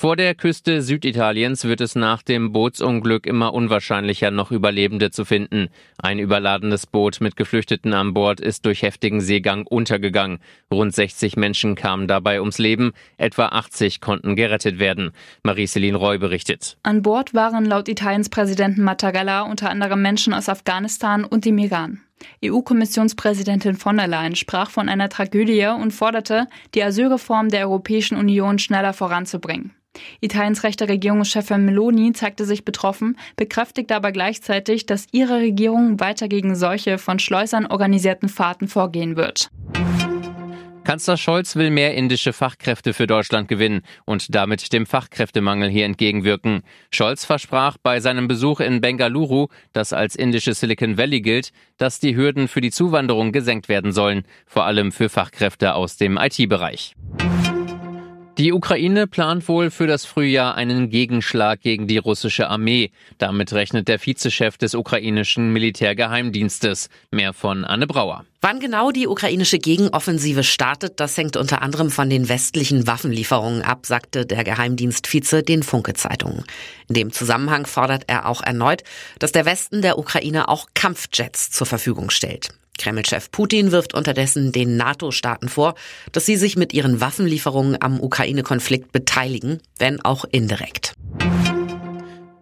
Vor der Küste Süditaliens wird es nach dem Bootsunglück immer unwahrscheinlicher, noch Überlebende zu finden. Ein überladenes Boot mit Geflüchteten an Bord ist durch heftigen Seegang untergegangen. Rund 60 Menschen kamen dabei ums Leben, etwa 80 konnten gerettet werden. Marie-Céline Roy berichtet. An Bord waren laut Italiens Präsidenten Mattarella unter anderem Menschen aus Afghanistan und dem Iran. EU-Kommissionspräsidentin von der Leyen sprach von einer Tragödie und forderte, die Asylreform der Europäischen Union schneller voranzubringen. Italiens rechte Regierungschefin Meloni zeigte sich betroffen, bekräftigte aber gleichzeitig, dass ihre Regierung weiter gegen solche von Schleusern organisierten Fahrten vorgehen wird. Kanzler Scholz will mehr indische Fachkräfte für Deutschland gewinnen und damit dem Fachkräftemangel hier entgegenwirken. Scholz versprach bei seinem Besuch in Bengaluru, das als indische Silicon Valley gilt, dass die Hürden für die Zuwanderung gesenkt werden sollen, vor allem für Fachkräfte aus dem IT-Bereich. Die Ukraine plant wohl für das Frühjahr einen Gegenschlag gegen die russische Armee. Damit rechnet der Vizechef des ukrainischen Militärgeheimdienstes. Mehr von Anne Brauer. Wann genau die ukrainische Gegenoffensive startet, das hängt unter anderem von den westlichen Waffenlieferungen ab, sagte der Geheimdienstvize den Funke-Zeitungen. In dem Zusammenhang fordert er auch erneut, dass der Westen der Ukraine auch Kampfjets zur Verfügung stellt. Kreml-Chef Putin wirft unterdessen den NATO-Staaten vor, dass sie sich mit ihren Waffenlieferungen am Ukraine-Konflikt beteiligen, wenn auch indirekt.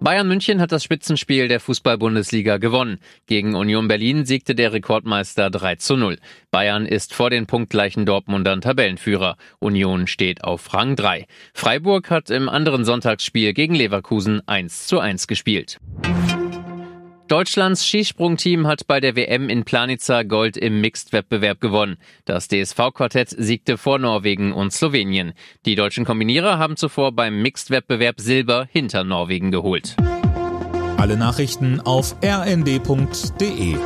Bayern München hat das Spitzenspiel der Fußball-Bundesliga gewonnen. Gegen Union Berlin siegte der Rekordmeister 3 zu 0. Bayern ist vor den punktgleichen Dortmundern Tabellenführer. Union steht auf Rang 3. Freiburg hat im anderen Sonntagsspiel gegen Leverkusen 1 zu 1 gespielt. Deutschlands Skisprungteam hat bei der WM in Planica Gold im Mixed-Wettbewerb gewonnen. Das DSV-Quartett siegte vor Norwegen und Slowenien. Die deutschen Kombinierer haben zuvor beim Mixed-Wettbewerb Silber hinter Norwegen geholt. Alle Nachrichten auf rnd.de